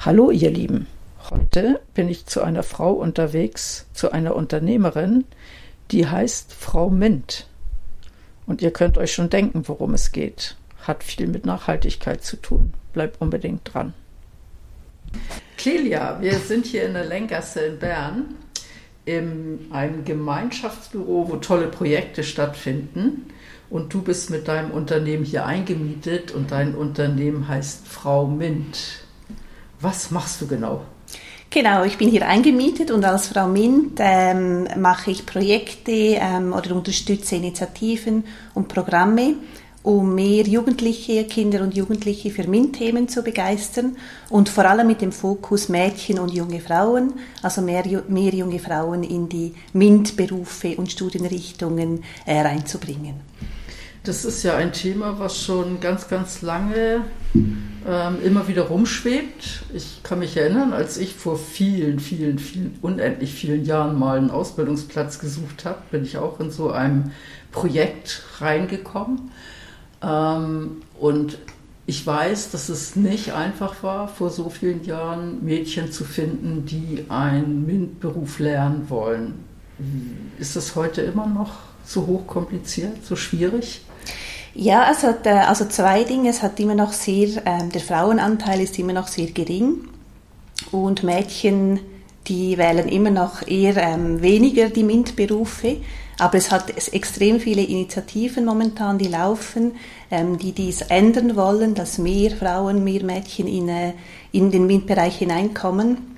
Hallo ihr Lieben, heute bin ich zu einer Frau unterwegs, zu einer Unternehmerin, die heißt Frau Mint. Und ihr könnt euch schon denken, worum es geht. Hat viel mit Nachhaltigkeit zu tun. Bleibt unbedingt dran. Clelia, wir sind hier in der Lengasse in Bern in einem Gemeinschaftsbüro, wo tolle Projekte stattfinden. Und du bist mit deinem Unternehmen hier eingemietet und dein Unternehmen heißt Frau Mint. Was machst du genau? Genau, ich bin hier eingemietet und als Frau Mint ähm, mache ich Projekte ähm, oder unterstütze Initiativen und Programme, um mehr Jugendliche, Kinder und Jugendliche für MINT-Themen zu begeistern und vor allem mit dem Fokus Mädchen und junge Frauen, also mehr, mehr junge Frauen in die MINT-Berufe und Studienrichtungen äh, reinzubringen. Das ist ja ein Thema, was schon ganz, ganz lange ähm, immer wieder rumschwebt. Ich kann mich erinnern, als ich vor vielen, vielen, vielen, unendlich vielen Jahren mal einen Ausbildungsplatz gesucht habe, bin ich auch in so einem Projekt reingekommen. Ähm, und ich weiß, dass es nicht einfach war, vor so vielen Jahren Mädchen zu finden, die einen MINT-Beruf lernen wollen. Ist das heute immer noch so hochkompliziert, so schwierig? Ja, es hat äh, also zwei Dinge. Es hat immer noch sehr, äh, der Frauenanteil ist immer noch sehr gering und Mädchen, die wählen immer noch eher ähm, weniger die MINT-Berufe. Aber es hat extrem viele Initiativen momentan, die laufen, ähm, die dies ändern wollen, dass mehr Frauen, mehr Mädchen in, äh, in den MINT-Bereich hineinkommen.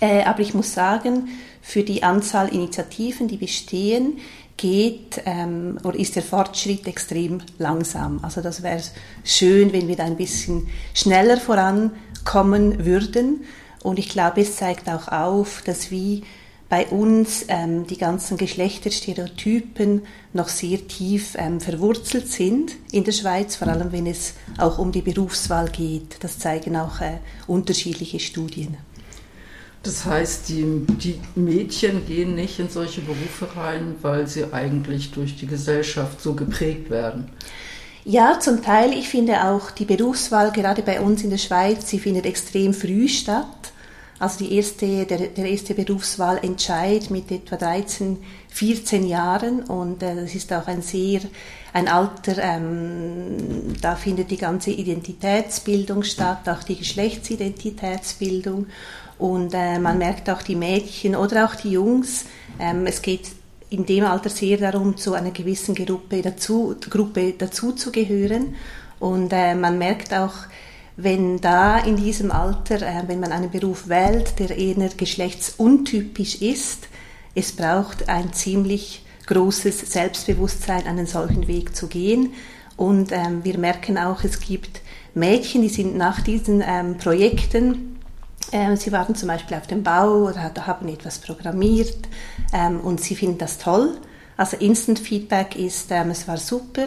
Äh, aber ich muss sagen, für die Anzahl Initiativen, die bestehen, geht ähm, oder ist der Fortschritt extrem langsam. Also das wäre schön, wenn wir da ein bisschen schneller vorankommen würden. Und ich glaube, es zeigt auch auf, dass wie bei uns ähm, die ganzen Geschlechterstereotypen noch sehr tief ähm, verwurzelt sind in der Schweiz, vor allem wenn es auch um die Berufswahl geht. Das zeigen auch äh, unterschiedliche Studien. Das heißt, die, die Mädchen gehen nicht in solche Berufe rein, weil sie eigentlich durch die Gesellschaft so geprägt werden. Ja, zum Teil. Ich finde auch die Berufswahl, gerade bei uns in der Schweiz, sie findet extrem früh statt. Also die erste, der, der erste Berufswahlentscheid mit etwa 13, 14 Jahren und äh, das ist auch ein sehr, ein Alter, ähm, da findet die ganze Identitätsbildung statt, auch die Geschlechtsidentitätsbildung und äh, man merkt auch die Mädchen oder auch die Jungs, ähm, es geht in dem Alter sehr darum, zu einer gewissen Gruppe dazu, Gruppe dazu zu gehören. Und äh, man merkt auch, wenn da in diesem Alter, äh, wenn man einen Beruf wählt, der eher geschlechtsuntypisch ist, es braucht ein ziemlich großes Selbstbewusstsein, einen solchen Weg zu gehen. Und ähm, wir merken auch, es gibt Mädchen, die sind nach diesen ähm, Projekten ähm, sie waren zum Beispiel auf dem Bau oder haben etwas programmiert ähm, und sie finden das toll. Also Instant Feedback ist, ähm, es war super.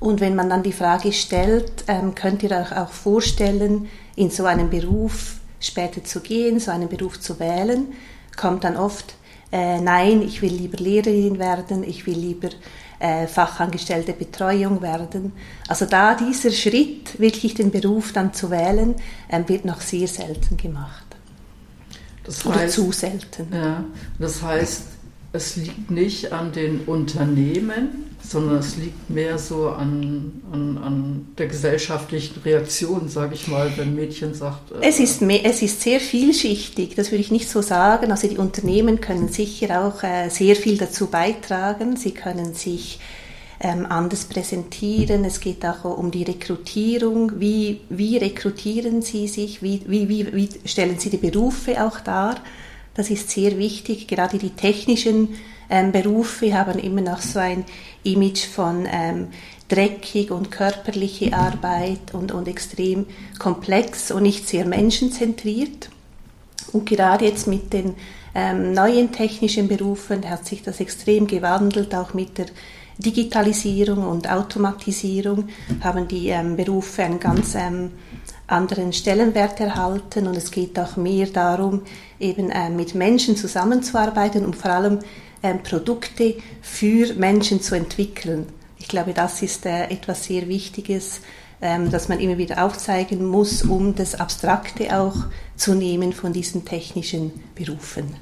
Und wenn man dann die Frage stellt, ähm, könnt ihr euch auch vorstellen, in so einen Beruf später zu gehen, so einen Beruf zu wählen, kommt dann oft, äh, nein, ich will lieber Lehrerin werden, ich will lieber äh, fachangestellte Betreuung werden. Also da dieser Schritt, wirklich den Beruf dann zu wählen, äh, wird noch sehr selten gemacht. Das heißt, Oder zu selten. Ja, das heißt, es liegt nicht an den Unternehmen, sondern es liegt mehr so an, an, an der gesellschaftlichen Reaktion, sage ich mal, wenn Mädchen sagt. Äh, es, ist es ist sehr vielschichtig, das würde ich nicht so sagen. Also die Unternehmen können sicher auch äh, sehr viel dazu beitragen. Sie können sich ähm, anders präsentieren. Es geht auch um die Rekrutierung. Wie, wie rekrutieren Sie sich? Wie, wie, wie, wie stellen Sie die Berufe auch dar? Das ist sehr wichtig. Gerade die technischen ähm, Berufe haben immer noch so ein Image von ähm, dreckig und körperliche Arbeit und, und extrem komplex und nicht sehr menschenzentriert. Und gerade jetzt mit den ähm, neuen technischen Berufen hat sich das extrem gewandelt, auch mit der Digitalisierung und Automatisierung haben die ähm, Berufe einen ganz ähm, anderen Stellenwert erhalten und es geht auch mehr darum, eben äh, mit Menschen zusammenzuarbeiten und vor allem äh, Produkte für Menschen zu entwickeln. Ich glaube, das ist äh, etwas sehr Wichtiges, ähm, dass man immer wieder aufzeigen muss, um das Abstrakte auch zu nehmen von diesen technischen Berufen.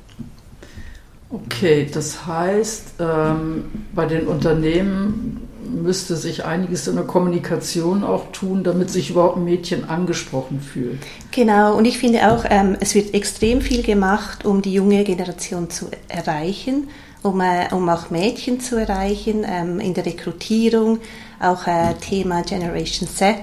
Okay, das heißt, ähm, bei den Unternehmen müsste sich einiges in der Kommunikation auch tun, damit sich überhaupt ein Mädchen angesprochen fühlt. Genau, und ich finde auch, ähm, es wird extrem viel gemacht, um die junge Generation zu erreichen, um, äh, um auch Mädchen zu erreichen, ähm, in der Rekrutierung, auch äh, Thema Generation Z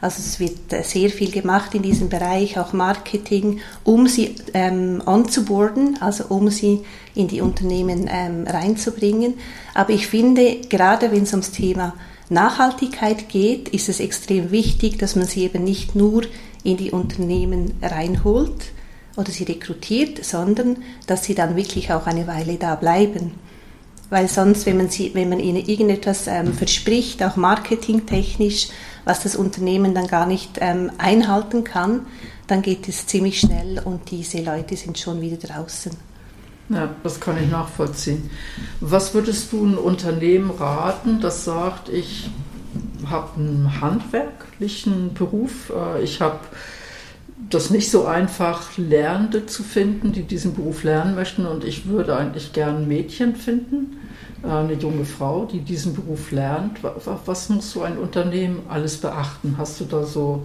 also es wird äh, sehr viel gemacht in diesem Bereich, auch Marketing, um sie ähm, onzuboarden, also um sie in die Unternehmen ähm, reinzubringen. Aber ich finde, gerade wenn es ums Thema Nachhaltigkeit geht, ist es extrem wichtig, dass man sie eben nicht nur in die Unternehmen reinholt oder sie rekrutiert, sondern dass sie dann wirklich auch eine Weile da bleiben. Weil sonst, wenn man, sie, wenn man ihnen irgendetwas ähm, verspricht, auch marketingtechnisch, was das Unternehmen dann gar nicht ähm, einhalten kann, dann geht es ziemlich schnell und diese Leute sind schon wieder draußen. Ja, das kann ich nachvollziehen. Was würdest du einem Unternehmen raten, das sagt, ich habe einen handwerklichen Beruf, äh, ich habe das nicht so einfach, Lernende zu finden, die diesen Beruf lernen möchten und ich würde eigentlich gern Mädchen finden eine junge Frau, die diesen Beruf lernt. Was muss so ein Unternehmen alles beachten? Hast du da so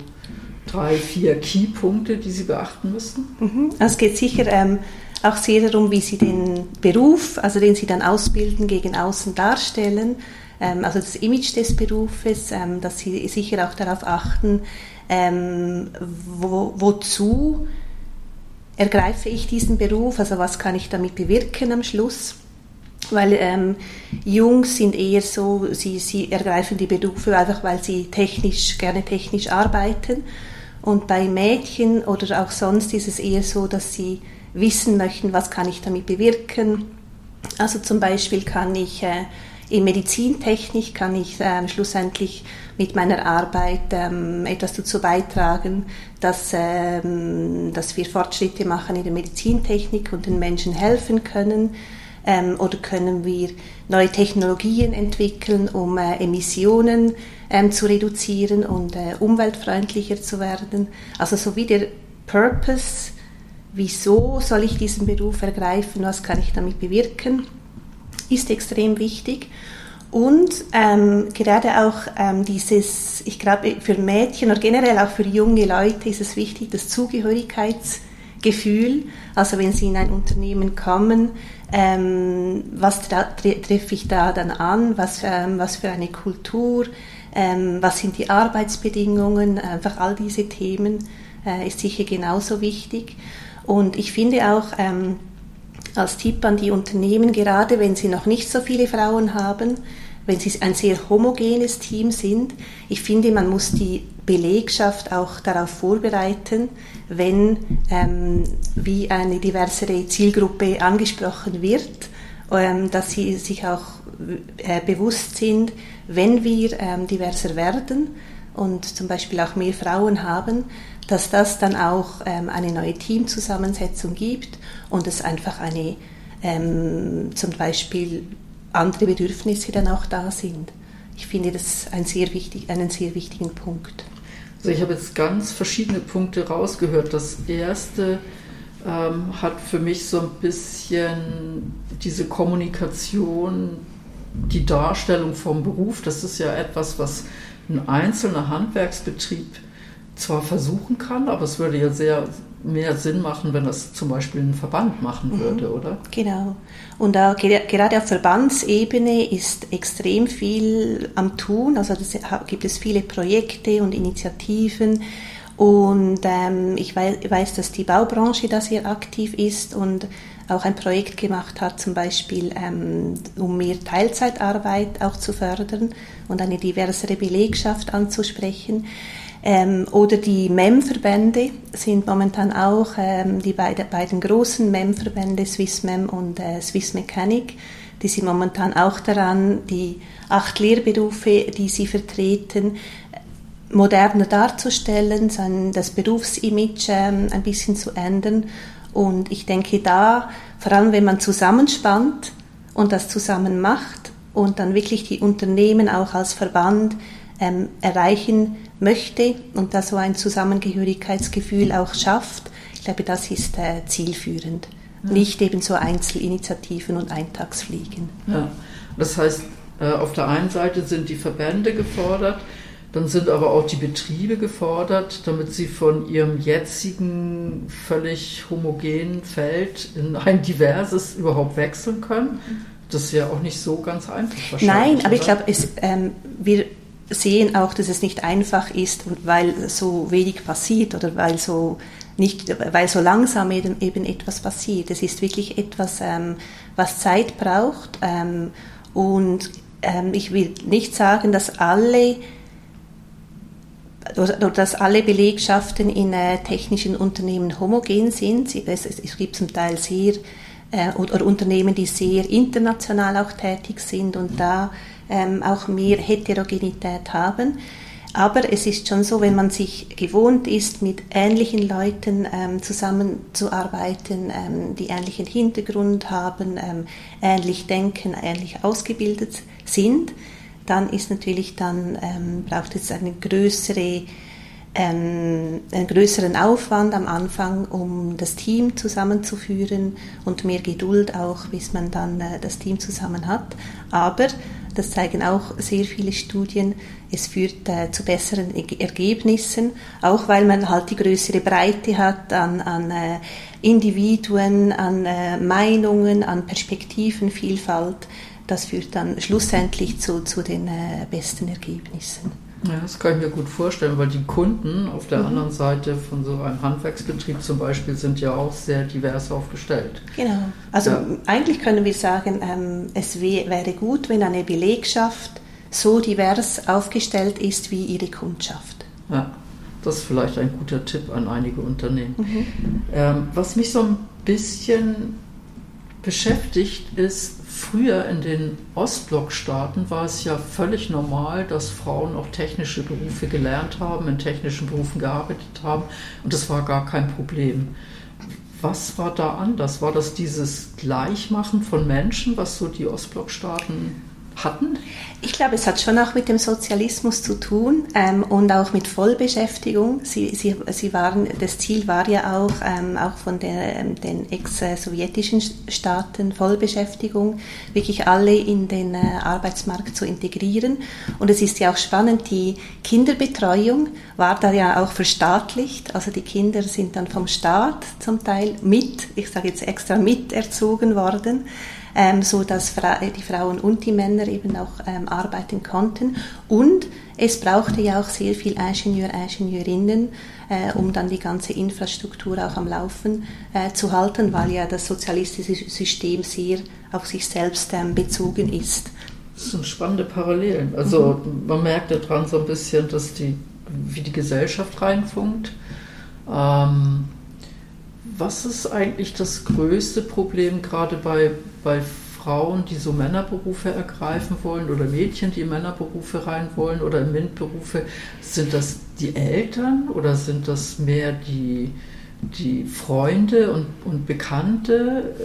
drei, vier Keypunkte, die sie beachten müssen? Mhm. Also es geht sicher ähm, auch sehr darum, wie sie den Beruf, also den sie dann ausbilden, gegen außen darstellen. Ähm, also das Image des Berufes, ähm, dass sie sicher auch darauf achten, ähm, wo, wozu ergreife ich diesen Beruf, also was kann ich damit bewirken am Schluss weil ähm, Jungs sind eher so, sie, sie ergreifen die Berufe einfach, weil sie technisch, gerne technisch arbeiten. Und bei Mädchen oder auch sonst ist es eher so, dass sie wissen möchten, was kann ich damit bewirken. Also zum Beispiel kann ich äh, in Medizintechnik kann ich äh, schlussendlich mit meiner Arbeit ähm, etwas dazu beitragen, dass, ähm, dass wir Fortschritte machen in der Medizintechnik und den Menschen helfen können ähm, oder können wir neue Technologien entwickeln, um äh, Emissionen ähm, zu reduzieren und äh, umweltfreundlicher zu werden. Also so wie der Purpose, wieso soll ich diesen Beruf ergreifen, was kann ich damit bewirken, ist extrem wichtig. Und ähm, gerade auch ähm, dieses, ich glaube, für Mädchen oder generell auch für junge Leute ist es wichtig, das Zugehörigkeitsgefühl. Also wenn sie in ein Unternehmen kommen, ähm, was treffe ich da dann an, was, ähm, was für eine Kultur, ähm, was sind die Arbeitsbedingungen, einfach all diese Themen äh, ist sicher genauso wichtig. Und ich finde auch ähm, als Tipp an die Unternehmen, gerade wenn sie noch nicht so viele Frauen haben, wenn sie ein sehr homogenes Team sind, ich finde, man muss die Belegschaft auch darauf vorbereiten, wenn ähm, wie eine diversere Zielgruppe angesprochen wird, ähm, dass sie sich auch äh, bewusst sind, wenn wir ähm, diverser werden und zum Beispiel auch mehr Frauen haben, dass das dann auch ähm, eine neue Teamzusammensetzung gibt und es einfach eine ähm, zum Beispiel andere Bedürfnisse dann auch da sind. Ich finde das ein sehr wichtig, einen sehr wichtigen Punkt. Also ich habe jetzt ganz verschiedene Punkte rausgehört. Das erste ähm, hat für mich so ein bisschen diese Kommunikation, die Darstellung vom Beruf. Das ist ja etwas, was ein einzelner Handwerksbetrieb zwar versuchen kann, aber es würde ja sehr mehr Sinn machen, wenn das zum Beispiel ein Verband machen mhm. würde, oder? Genau. Und da, gerade auf Verbandsebene ist extrem viel am Tun. Also das, gibt es viele Projekte und Initiativen. Und ähm, ich weiß, weiß, dass die Baubranche da sehr aktiv ist und auch ein Projekt gemacht hat, zum Beispiel ähm, um mehr Teilzeitarbeit auch zu fördern und eine diversere Belegschaft anzusprechen. Ähm, oder die MEM-Verbände sind momentan auch ähm, die beide, beiden großen MEM-Verbände, SwissMem und äh, Swiss Mechanic, die sind momentan auch daran, die acht Lehrberufe, die sie vertreten, moderner darzustellen, das Berufsimage ähm, ein bisschen zu ändern. Und ich denke da, vor allem wenn man zusammenspannt und das zusammen macht und dann wirklich die Unternehmen auch als Verband ähm, erreichen möchte und da so ein Zusammengehörigkeitsgefühl auch schafft, ich glaube, das ist äh, zielführend. Ja. Nicht eben so Einzelinitiativen und Eintagsfliegen. Ja, das heißt, äh, auf der einen Seite sind die Verbände gefordert, dann sind aber auch die Betriebe gefordert, damit sie von ihrem jetzigen völlig homogenen Feld in ein diverses überhaupt wechseln können. Das ist ja auch nicht so ganz einfach. Nein, aber oder? ich glaube, ähm, wir sehen auch, dass es nicht einfach ist, weil so wenig passiert oder weil so nicht, weil so langsam eben, eben etwas passiert. Es ist wirklich etwas, ähm, was Zeit braucht. Ähm, und ähm, ich will nicht sagen, dass alle dass alle Belegschaften in äh, technischen Unternehmen homogen sind. Es, es gibt zum Teil sehr äh, oder Unternehmen, die sehr international auch tätig sind und da ähm, auch mehr Heterogenität haben. Aber es ist schon so, wenn man sich gewohnt ist, mit ähnlichen Leuten ähm, zusammenzuarbeiten, ähm, die ähnlichen Hintergrund haben, ähm, ähnlich denken, ähnlich ausgebildet sind, dann ist natürlich dann ähm, braucht es eine größere ähm, einen größeren Aufwand am Anfang, um das Team zusammenzuführen und mehr Geduld auch, bis man dann äh, das Team zusammen hat. Aber das zeigen auch sehr viele Studien. Es führt äh, zu besseren Ergebnissen, auch weil man halt die größere Breite hat an, an äh, Individuen, an äh, Meinungen, an Perspektivenvielfalt. Das führt dann schlussendlich zu, zu den äh, besten Ergebnissen. Ja, das kann ich mir gut vorstellen, weil die Kunden auf der mhm. anderen Seite von so einem Handwerksbetrieb zum Beispiel sind ja auch sehr divers aufgestellt. Genau. Also ja. eigentlich können wir sagen, ähm, es wäre gut, wenn eine Belegschaft so divers aufgestellt ist wie ihre Kundschaft. Ja, das ist vielleicht ein guter Tipp an einige Unternehmen. Mhm. Ähm, was mich so ein bisschen beschäftigt, ist, früher in den Ostblockstaaten war es ja völlig normal, dass Frauen auch technische Berufe gelernt haben, in technischen Berufen gearbeitet haben und das war gar kein Problem. Was war da anders? War das dieses Gleichmachen von Menschen, was so die Ostblockstaaten hatten? Ich glaube, es hat schon auch mit dem Sozialismus zu tun ähm, und auch mit Vollbeschäftigung. Sie, sie, sie waren, das Ziel war ja auch, ähm, auch von der, ähm, den ex-sowjetischen Staaten Vollbeschäftigung, wirklich alle in den äh, Arbeitsmarkt zu integrieren. Und es ist ja auch spannend, die Kinderbetreuung war da ja auch verstaatlicht. Also die Kinder sind dann vom Staat zum Teil mit, ich sage jetzt extra mit erzogen worden ähm, so dass die Frauen und die Männer eben auch ähm, arbeiten konnten. Und es brauchte ja auch sehr viel Ingenieur, Ingenieurinnen, äh, um dann die ganze Infrastruktur auch am Laufen äh, zu halten, weil ja das sozialistische System sehr auf sich selbst ähm, bezogen ist. Das sind spannende Parallelen. Also mhm. man merkt daran so ein bisschen, dass die, wie die Gesellschaft reinfunkt. Ähm, was ist eigentlich das größte Problem gerade bei, bei Frauen, die so Männerberufe ergreifen wollen oder Mädchen, die in Männerberufe rein wollen oder in MINT-Berufe? Sind das die Eltern oder sind das mehr die, die Freunde und, und Bekannte?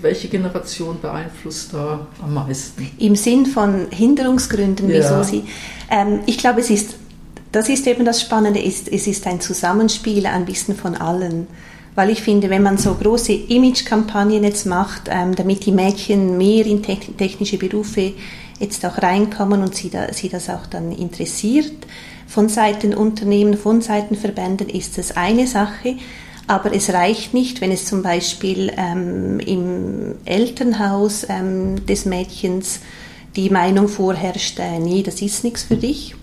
Welche Generation beeinflusst da am meisten? Im Sinn von Hinderungsgründen, ja. wieso sie. Ähm, ich glaube, es ist, das ist eben das Spannende, ist, es ist ein Zusammenspiel ein bisschen von allen weil ich finde, wenn man so große Image-Kampagnen jetzt macht, ähm, damit die Mädchen mehr in technische Berufe jetzt auch reinkommen und sie, da, sie das auch dann interessiert, von Seiten Unternehmen, von Seiten Verbänden ist das eine Sache, aber es reicht nicht, wenn es zum Beispiel ähm, im Elternhaus ähm, des Mädchens die Meinung vorherrscht, äh, nee, das ist nichts für dich.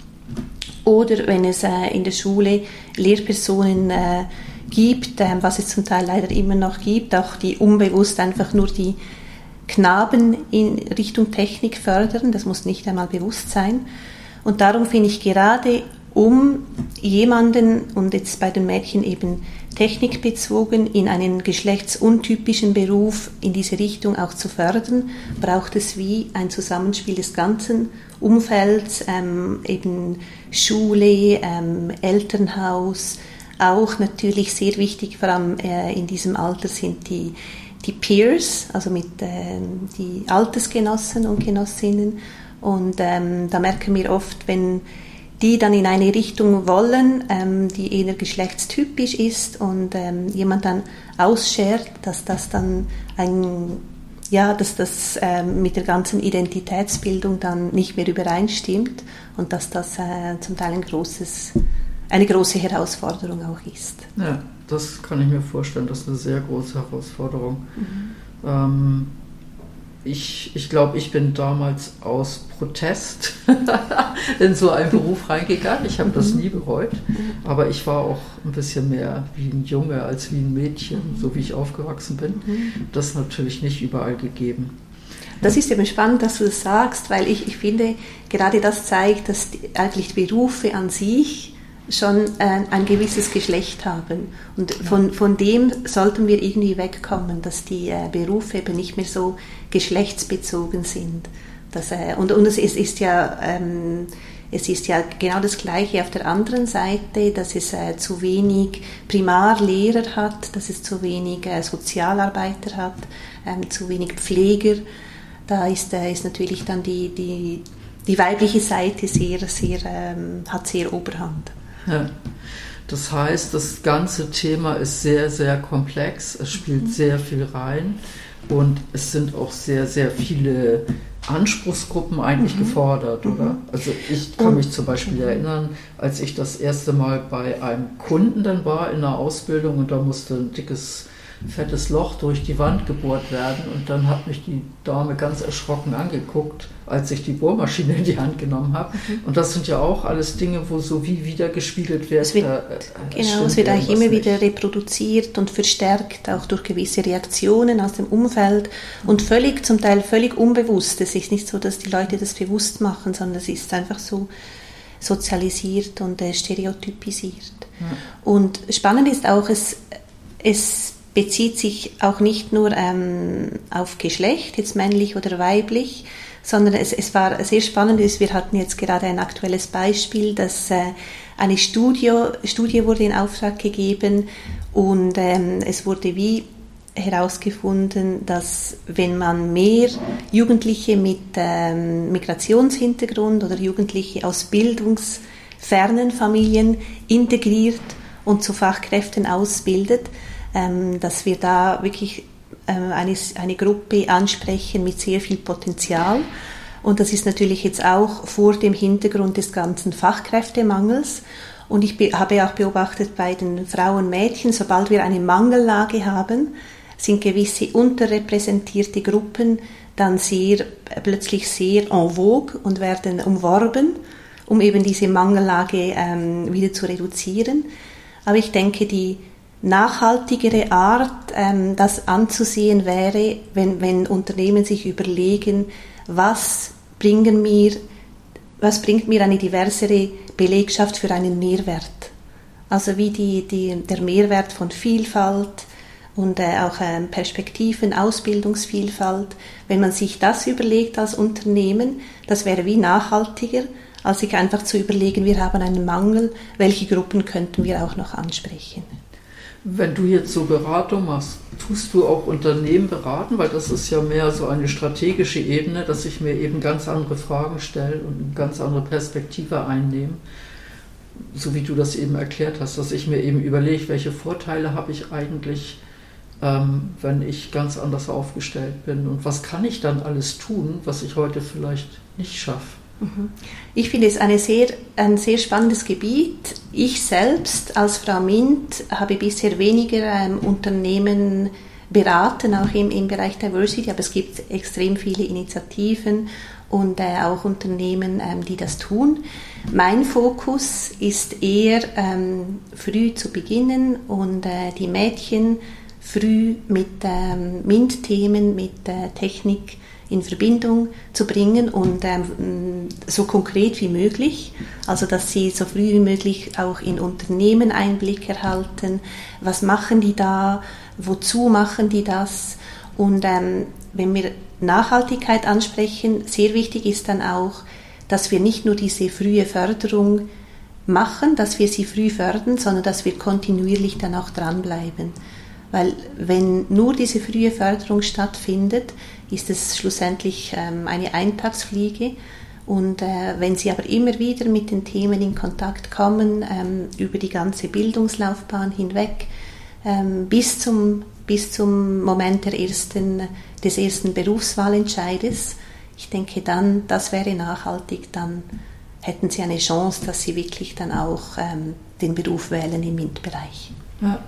Oder wenn es äh, in der Schule Lehrpersonen äh, gibt, ähm, was es zum Teil leider immer noch gibt, auch die unbewusst einfach nur die Knaben in Richtung Technik fördern, das muss nicht einmal bewusst sein. Und darum finde ich gerade, um jemanden, und jetzt bei den Mädchen eben technikbezogen, in einen geschlechtsuntypischen Beruf in diese Richtung auch zu fördern, braucht es wie ein Zusammenspiel des ganzen Umfelds, ähm, eben Schule, ähm, Elternhaus, auch natürlich sehr wichtig, vor allem äh, in diesem Alter sind die, die Peers, also mit äh, die Altersgenossen und Genossinnen. Und ähm, da merken wir oft, wenn die dann in eine Richtung wollen, ähm, die eher geschlechtstypisch ist und ähm, jemand dann ausschert, dass das dann ein ja, dass das ähm, mit der ganzen Identitätsbildung dann nicht mehr übereinstimmt und dass das äh, zum Teil ein großes, eine große Herausforderung auch ist. Ja, das kann ich mir vorstellen, das ist eine sehr große Herausforderung. Mhm. Ähm, ich, ich glaube, ich bin damals aus Protest in so einen Beruf reingegangen. Ich habe das mhm. nie bereut, aber ich war auch ein bisschen mehr wie ein Junge als wie ein Mädchen, so wie ich aufgewachsen bin. Mhm. Das ist natürlich nicht überall gegeben. Das ist eben spannend, dass du das sagst, weil ich, ich finde, gerade das zeigt, dass eigentlich die Berufe an sich schon äh, ein gewisses Geschlecht haben. Und von, von dem sollten wir irgendwie wegkommen, dass die äh, Berufe eben nicht mehr so geschlechtsbezogen sind. Das, äh, und und es, ist, ist ja, ähm, es ist ja genau das Gleiche auf der anderen Seite, dass es äh, zu wenig Primarlehrer hat, dass es zu wenig äh, Sozialarbeiter hat, ähm, zu wenig Pfleger. Da ist, äh, ist natürlich dann die, die, die weibliche Seite sehr, sehr, ähm, hat sehr Oberhand. Ja. Das heißt, das ganze Thema ist sehr, sehr komplex. Es spielt mhm. sehr viel rein und es sind auch sehr, sehr viele Anspruchsgruppen eigentlich mhm. gefordert, oder? Mhm. Also ich kann mich zum Beispiel erinnern, als ich das erste Mal bei einem Kunden dann war in der Ausbildung und da musste ein dickes fettes Loch durch die Wand gebohrt werden. Und dann hat mich die Dame ganz erschrocken angeguckt, als ich die Bohrmaschine in die Hand genommen habe. Mhm. Und das sind ja auch alles Dinge, wo so wie wieder gespiegelt wird. Es wird äh, genau, es wird eigentlich immer nicht. wieder reproduziert und verstärkt, auch durch gewisse Reaktionen aus dem Umfeld und völlig, zum Teil völlig unbewusst. Es ist nicht so, dass die Leute das bewusst machen, sondern es ist einfach so sozialisiert und äh, stereotypisiert. Ja. Und spannend ist auch, es, es bezieht sich auch nicht nur ähm, auf Geschlecht, jetzt männlich oder weiblich, sondern es, es war sehr spannend. Wir hatten jetzt gerade ein aktuelles Beispiel, dass äh, eine Studie, Studie wurde in Auftrag gegeben und ähm, es wurde wie herausgefunden, dass wenn man mehr Jugendliche mit ähm, Migrationshintergrund oder Jugendliche aus bildungsfernen Familien integriert und zu Fachkräften ausbildet, dass wir da wirklich ähm, eine, eine Gruppe ansprechen mit sehr viel Potenzial. Und das ist natürlich jetzt auch vor dem Hintergrund des ganzen Fachkräftemangels. Und ich habe auch beobachtet bei den Frauen und Mädchen, sobald wir eine Mangellage haben, sind gewisse unterrepräsentierte Gruppen dann sehr, plötzlich sehr en vogue und werden umworben, um eben diese Mangellage ähm, wieder zu reduzieren. Aber ich denke, die nachhaltigere Art, ähm, das anzusehen wäre, wenn, wenn Unternehmen sich überlegen, was bringen mir, was bringt mir eine diversere Belegschaft für einen Mehrwert. Also wie die, die, der Mehrwert von Vielfalt und äh, auch ähm, Perspektiven, Ausbildungsvielfalt. Wenn man sich das überlegt als Unternehmen, das wäre wie nachhaltiger, als sich einfach zu überlegen, wir haben einen Mangel, welche Gruppen könnten wir auch noch ansprechen. Wenn du jetzt so Beratung machst, tust du auch Unternehmen beraten, weil das ist ja mehr so eine strategische Ebene, dass ich mir eben ganz andere Fragen stelle und eine ganz andere Perspektive einnehme. So wie du das eben erklärt hast, dass ich mir eben überlege, welche Vorteile habe ich eigentlich, ähm, wenn ich ganz anders aufgestellt bin und was kann ich dann alles tun, was ich heute vielleicht nicht schaffe. Mhm. Ich finde es eine sehr, ein sehr spannendes Gebiet. Ich selbst als Frau Mint habe bisher weniger ähm, Unternehmen beraten, auch im, im Bereich Diversity, aber es gibt extrem viele Initiativen und äh, auch Unternehmen, ähm, die das tun. Mein Fokus ist eher ähm, früh zu beginnen und äh, die Mädchen früh mit ähm, MINT-Themen, mit äh, Technik in Verbindung zu bringen und ähm, so konkret wie möglich, also dass sie so früh wie möglich auch in Unternehmen Einblick erhalten, was machen die da, wozu machen die das? Und ähm, wenn wir Nachhaltigkeit ansprechen, sehr wichtig ist dann auch, dass wir nicht nur diese frühe Förderung machen, dass wir sie früh fördern, sondern dass wir kontinuierlich dann auch dranbleiben. Weil wenn nur diese frühe Förderung stattfindet, ist es schlussendlich ähm, eine Eintagsfliege. Und äh, wenn Sie aber immer wieder mit den Themen in Kontakt kommen, ähm, über die ganze Bildungslaufbahn hinweg, ähm, bis, zum, bis zum Moment der ersten, des ersten Berufswahlentscheides, ich denke dann, das wäre nachhaltig, dann hätten Sie eine Chance, dass Sie wirklich dann auch den Beruf wählen im MINT-Bereich. Ja,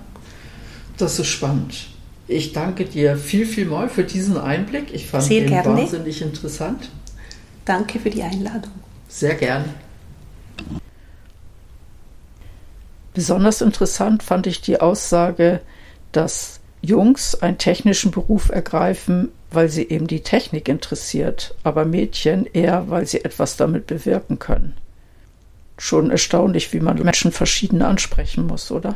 das ist spannend. Ich danke dir viel, viel mal für diesen Einblick. Ich fand Sehr ihn gerne. wahnsinnig interessant. Danke für die Einladung. Sehr gerne. Besonders interessant fand ich die Aussage, dass Jungs einen technischen Beruf ergreifen, weil sie eben die Technik interessiert, aber Mädchen eher, weil sie etwas damit bewirken können. Schon erstaunlich, wie man Menschen verschieden ansprechen muss, oder?